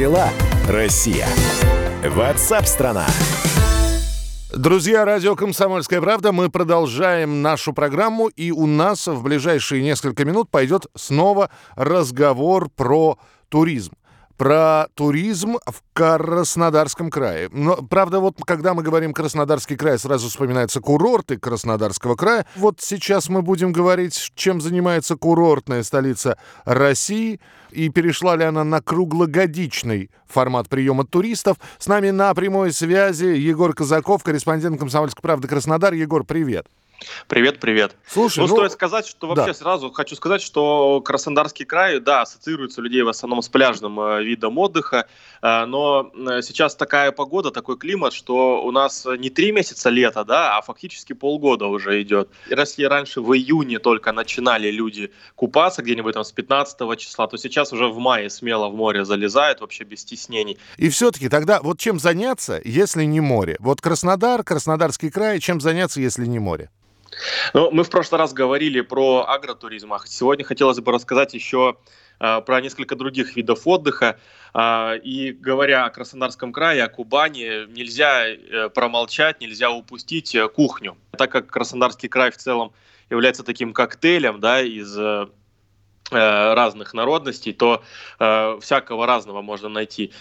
дела, Россия? Ватсап-страна! Друзья, радио «Комсомольская правда», мы продолжаем нашу программу, и у нас в ближайшие несколько минут пойдет снова разговор про туризм про туризм в Краснодарском крае. Но, правда, вот когда мы говорим Краснодарский край, сразу вспоминаются курорты Краснодарского края. Вот сейчас мы будем говорить, чем занимается курортная столица России и перешла ли она на круглогодичный формат приема туристов. С нами на прямой связи Егор Казаков, корреспондент «Комсомольской правды» Краснодар. Егор, привет. Привет, привет. Слушай, ну, ну стоит сказать, что вообще да. сразу хочу сказать, что Краснодарский край, да, ассоциируется людей в основном с пляжным э, видом отдыха, э, но э, сейчас такая погода, такой климат, что у нас не три месяца лета, да, а фактически полгода уже идет. Если раньше в июне только начинали люди купаться где-нибудь там с 15 числа, то сейчас уже в мае смело в море залезают вообще без стеснений. И все-таки тогда вот чем заняться, если не море? Вот Краснодар, Краснодарский край, чем заняться, если не море? Ну, мы в прошлый раз говорили про агротуризм, а сегодня хотелось бы рассказать еще э, про несколько других видов отдыха. Э, и говоря о Краснодарском крае, о Кубани, нельзя э, промолчать, нельзя упустить э, кухню. Так как Краснодарский край в целом является таким коктейлем да, из э, разных народностей, то всякого разного можно найти.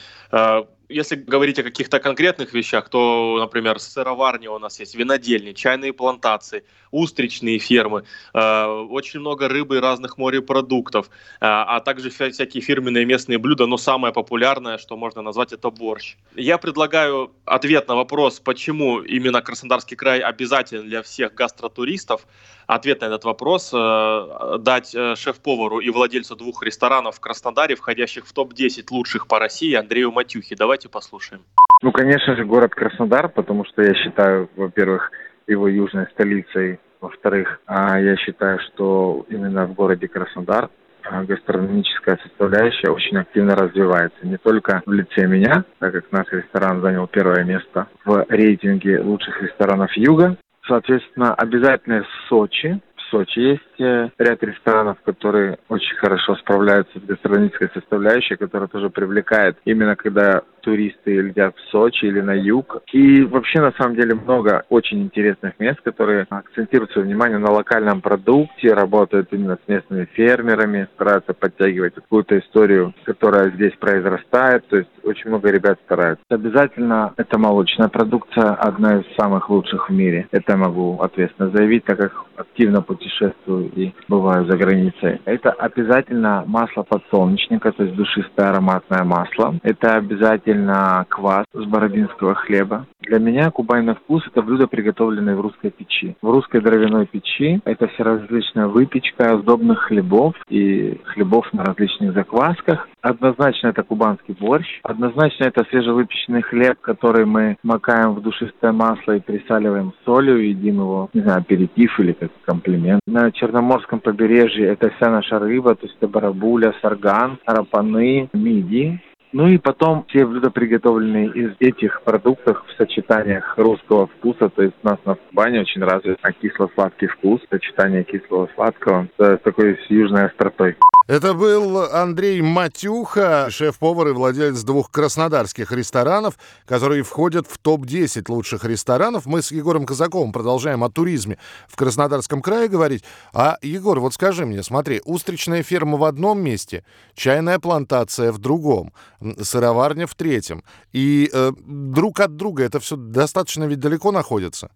Если говорить о каких-то конкретных вещах, то, например, сыроварни у нас есть, винодельни, чайные плантации, устричные фермы, э, очень много рыбы и разных морепродуктов, э, а также всякие фирменные местные блюда, но самое популярное, что можно назвать, это борщ. Я предлагаю ответ на вопрос, почему именно Краснодарский край обязателен для всех гастротуристов, ответ на этот вопрос э, дать э, шеф-повару и владельцу двух ресторанов в Краснодаре, входящих в топ-10 лучших по России, Андрею Матюхе. Давайте послушаем. Ну, конечно же, город Краснодар, потому что я считаю, во-первых, его южной столицей, во-вторых, а я считаю, что именно в городе Краснодар а, гастрономическая составляющая очень активно развивается. Не только в лице меня, так как наш ресторан занял первое место в рейтинге лучших ресторанов Юга, Соответственно, обязательно в Сочи. В Сочи есть э, ряд ресторанов, которые очень хорошо справляются с гастрономической составляющей, которая тоже привлекает именно когда туристы летят в Сочи или на юг. И вообще, на самом деле, много очень интересных мест, которые акцентируют свое внимание на локальном продукте, работают именно с местными фермерами, стараются подтягивать какую-то историю, которая здесь произрастает. То есть очень много ребят стараются. Обязательно это молочная продукция, одна из самых лучших в мире. Это могу ответственно заявить, так как активно путешествую и бываю за границей. Это обязательно масло подсолнечника, то есть душистое ароматное масло. Это обязательно обязательно квас с бородинского хлеба. Для меня Кубань на вкус – это блюдо, приготовленное в русской печи. В русской дровяной печи это все различная выпечка сдобных хлебов и хлебов на различных заквасках. Однозначно это кубанский борщ. Однозначно это свежевыпеченный хлеб, который мы макаем в душистое масло и присаливаем солью, и едим его, не знаю, аперитив или как комплимент. На Черноморском побережье это вся наша рыба, то есть это барабуля, сарган, рапаны, миди. Ну и потом все блюда, приготовленные из этих продуктов в сочетаниях русского вкуса, то есть у нас на бане очень развит кисло-сладкий вкус, сочетание кислого-сладкого с такой с южной остротой. Это был Андрей Матюха, шеф-повар и владелец двух краснодарских ресторанов, которые входят в топ-10 лучших ресторанов. Мы с Егором Казаковым продолжаем о туризме в Краснодарском крае говорить. А, Егор, вот скажи мне, смотри, устричная ферма в одном месте, чайная плантация в другом, сыроварня в третьем. И э, друг от друга это все достаточно ведь далеко находится.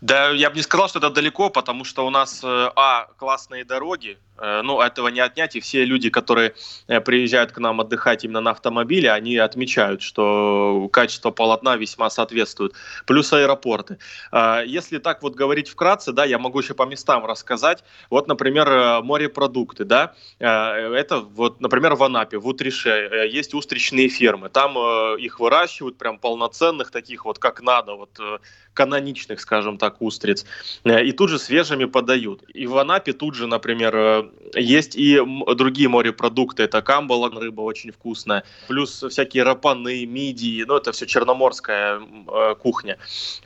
Да, я бы не сказал, что это далеко, потому что у нас, э, а, классные дороги, Э, ну, этого не отнять, и все люди, которые э, приезжают к нам отдыхать именно на автомобиле, они отмечают, что качество полотна весьма соответствует. Плюс аэропорты. Э, если так вот говорить вкратце, да, я могу еще по местам рассказать. Вот, например, морепродукты, да, это вот, например, в Анапе, в Утрише есть устричные фермы. Там их выращивают прям полноценных, таких вот как надо, вот каноничных, скажем так, устриц, и тут же свежими подают. И в Анапе тут же, например, есть и другие морепродукты. Это камбала, рыба очень вкусная, плюс всякие рапаны, мидии, ну это все черноморская кухня.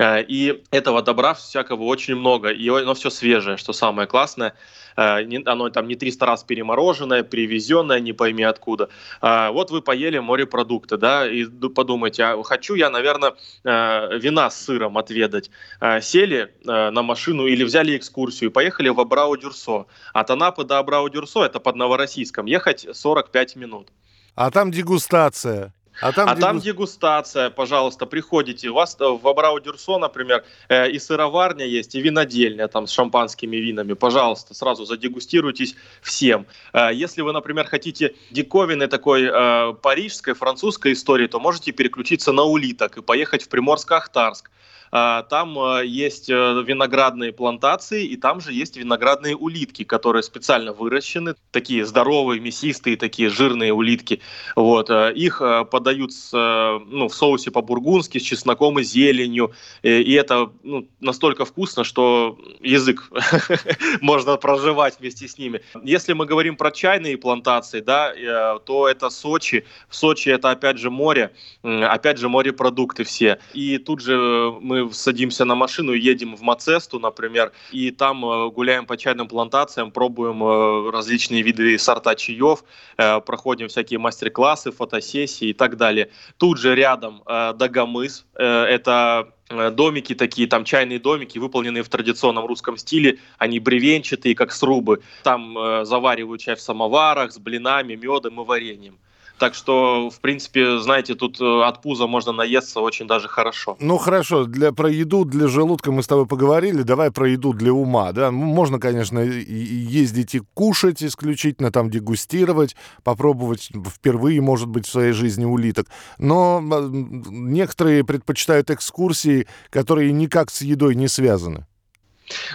И этого добра всякого очень много, и оно все свежее, что самое классное. Э, оно там не 300 раз перемороженное, привезенное, не пойми откуда. Вот вы поели морепродукты, да, и подумайте, а хочу я, наверное, э, вина с сыром отведать. Э, сели на машину или взяли экскурсию, поехали в Абрау-Дюрсо. От Анапы до Абрау-Дюрсо, это под Новороссийском, ехать 45 минут. А там дегустация. А там, а дегу... там дегустация, пожалуйста, приходите. У вас э, в Абрау Дюрсо, например, э, и сыроварня есть, и винодельня там с шампанскими винами. Пожалуйста, сразу задегустируйтесь всем. Э, если вы, например, хотите диковины такой э, парижской, французской истории, то можете переключиться на улиток и поехать в Приморско-Ахтарск. А, там а, есть э, виноградные плантации, и там же есть виноградные улитки, которые специально выращены, такие здоровые, мясистые, такие жирные улитки. Вот. Э, их э, подают с, ну, в соусе по-бургундски, с чесноком и зеленью, и это ну, настолько вкусно, что язык можно проживать вместе с ними. Если мы говорим про чайные плантации, да, то это Сочи. В Сочи это опять же море, опять же морепродукты все. И тут же мы садимся на машину и едем в Мацесту, например, и там э, гуляем по чайным плантациям, пробуем э, различные виды сорта чаев, э, проходим всякие мастер-классы, фотосессии и так далее. Тут же рядом Дагомыс, это домики такие, там чайные домики, выполненные в традиционном русском стиле, они бревенчатые, как срубы. Там заваривают чай в самоварах с блинами, медом и вареньем. Так что, в принципе, знаете, тут э, от пуза можно наесться очень даже хорошо. Ну хорошо, для, про еду для желудка мы с тобой поговорили, давай про еду для ума. Да? Можно, конечно, ездить и кушать исключительно, там дегустировать, попробовать впервые, может быть, в своей жизни улиток. Но некоторые предпочитают экскурсии, которые никак с едой не связаны.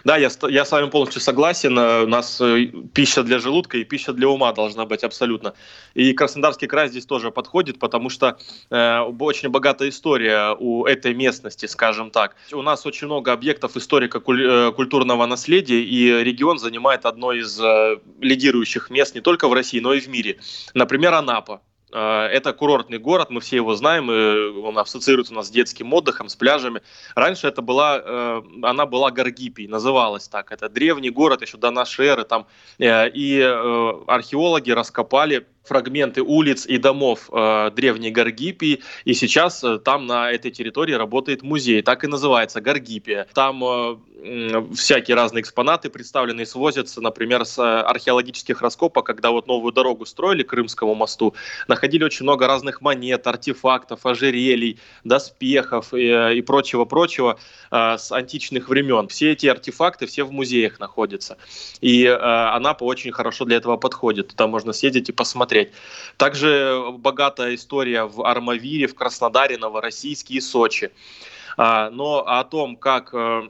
Да, я, я с вами полностью согласен. Э, у нас э, пища для желудка и пища для ума должна быть абсолютно. И Краснодарский край здесь тоже подходит, потому что э, очень богатая история у этой местности, скажем так. У нас очень много объектов историко-культурного э, наследия, и регион занимает одно из э, лидирующих мест не только в России, но и в мире. Например, Анапа. А, это курортный город, мы все его знаем, он ассоциируется у нас с детским отдыхом, с пляжами. Раньше это была, э, она была Гаргипией, называлась так. Это древний город еще до нашей эры. Там, э, и э, археологи раскопали фрагменты улиц и домов э, древней Гаргипии, и сейчас э, там на этой территории работает музей, так и называется Гаргипия. Там э, э, всякие разные экспонаты представлены и свозятся, например, с археологических раскопок, когда вот новую дорогу строили к Крымскому мосту, находили очень много разных монет, артефактов, ожерелий, доспехов и, э, и прочего-прочего э, с античных времен. Все эти артефакты, все в музеях находятся. И э, Анапа очень хорошо для этого подходит. Туда можно съездить и посмотреть посмотреть. Также богатая история в Армавире, в Краснодаре, Новороссийске и Сочи. А, но о том, как э,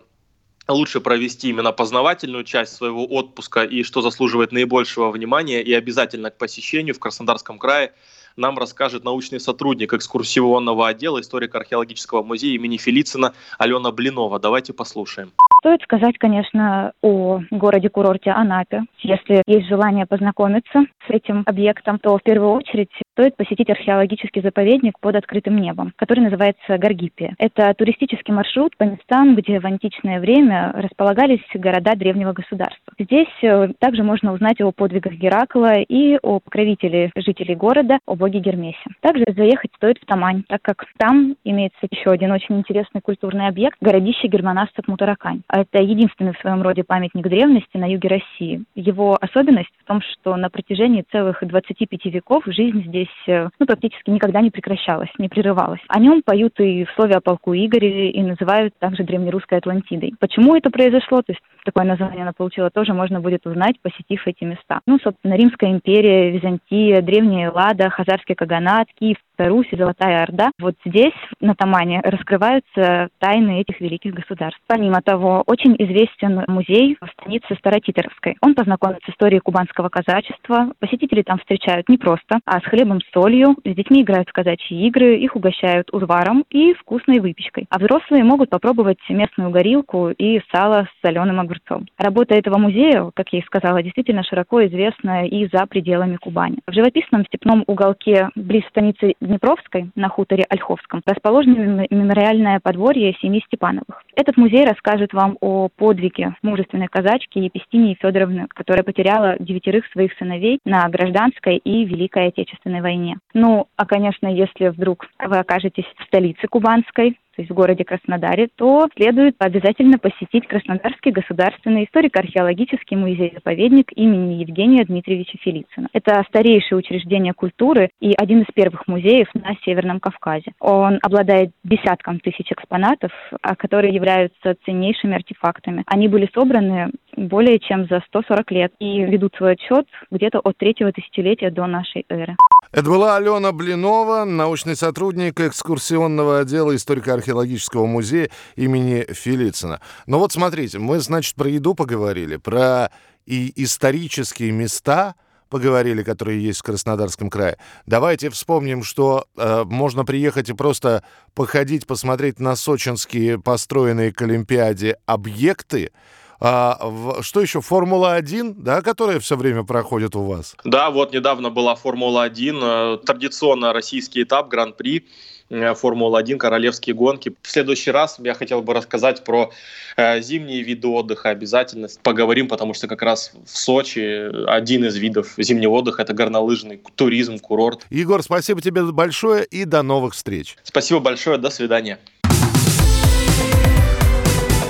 лучше провести именно познавательную часть своего отпуска и что заслуживает наибольшего внимания и обязательно к посещению в Краснодарском крае, нам расскажет научный сотрудник экскурсионного отдела историко-археологического музея имени Фелицина Алена Блинова. Давайте послушаем. Стоит сказать, конечно, о городе-курорте Анапе. Если есть желание познакомиться с этим объектом, то в первую очередь стоит посетить археологический заповедник под открытым небом, который называется Гаргипия. Это туристический маршрут по местам, где в античное время располагались города древнего государства. Здесь э, также можно узнать о подвигах Геракла и о покровителе жителей города, о боге Гермесе. Также заехать стоит в Тамань, так как там имеется еще один очень интересный культурный объект – городище германастов Мутаракань. Это единственный в своем роде памятник древности на юге России. Его особенность в том, что на протяжении целых 25 веков жизнь здесь э, ну, практически никогда не прекращалась, не прерывалась. О нем поют и в слове о полку Игоре, и называют также древнерусской Атлантидой. Почему это произошло, то есть такое название она получила, тоже можно будет узнать, посетив эти места. Ну, собственно, Римская империя, Византия, Древняя Эллада, Хазарский Каганат, Киев, Русь и Золотая Орда. Вот здесь, на Тамане, раскрываются тайны этих великих государств. Помимо того, очень известен музей в станице Старотитеровской. Он познакомит с историей кубанского казачества. Посетители там встречают не просто, а с хлебом с солью. С детьми играют в казачьи игры, их угощают узваром и вкусной выпечкой. А взрослые могут попробовать местную горилку и сало с соленым огурцом. Работа этого музея, как я и сказала, действительно широко известна и за пределами Кубани. В живописном степном уголке близ станицы Днепровской на хуторе Ольховском расположено мемориальное подворье семьи Степановых. Этот музей расскажет вам о подвиге мужественной казачки Епистинии Федоровны, которая потеряла девятерых своих сыновей на гражданской и Великой Отечественной войне. Ну, а, конечно, если вдруг вы окажетесь в столице кубанской, то есть в городе Краснодаре, то следует обязательно посетить Краснодарский государственный историко-археологический музей-заповедник имени Евгения Дмитриевича Фелицына. Это старейшее учреждение культуры и один из первых музеев на Северном Кавказе. Он обладает десятком тысяч экспонатов, а которые являются ценнейшими артефактами. Они были собраны более чем за 140 лет и ведут свой отчет где-то от третьего тысячелетия до нашей эры. Это была Алена Блинова, научный сотрудник экскурсионного отдела историко-археологического музея имени Филицына. Но вот смотрите, мы, значит, про еду поговорили, про и исторические места поговорили, которые есть в Краснодарском крае. Давайте вспомним, что э, можно приехать и просто походить, посмотреть на сочинские построенные к Олимпиаде объекты, а, в, что еще? Формула-1, да, которая все время проходит у вас? Да, вот недавно была Формула-1, э, традиционно российский этап, Гран-при. Э, Формула-1, королевские гонки. В следующий раз я хотел бы рассказать про э, зимние виды отдыха. Обязательно поговорим, потому что как раз в Сочи один из видов зимнего отдыха – это горнолыжный туризм, курорт. Егор, спасибо тебе большое и до новых встреч. Спасибо большое, до свидания.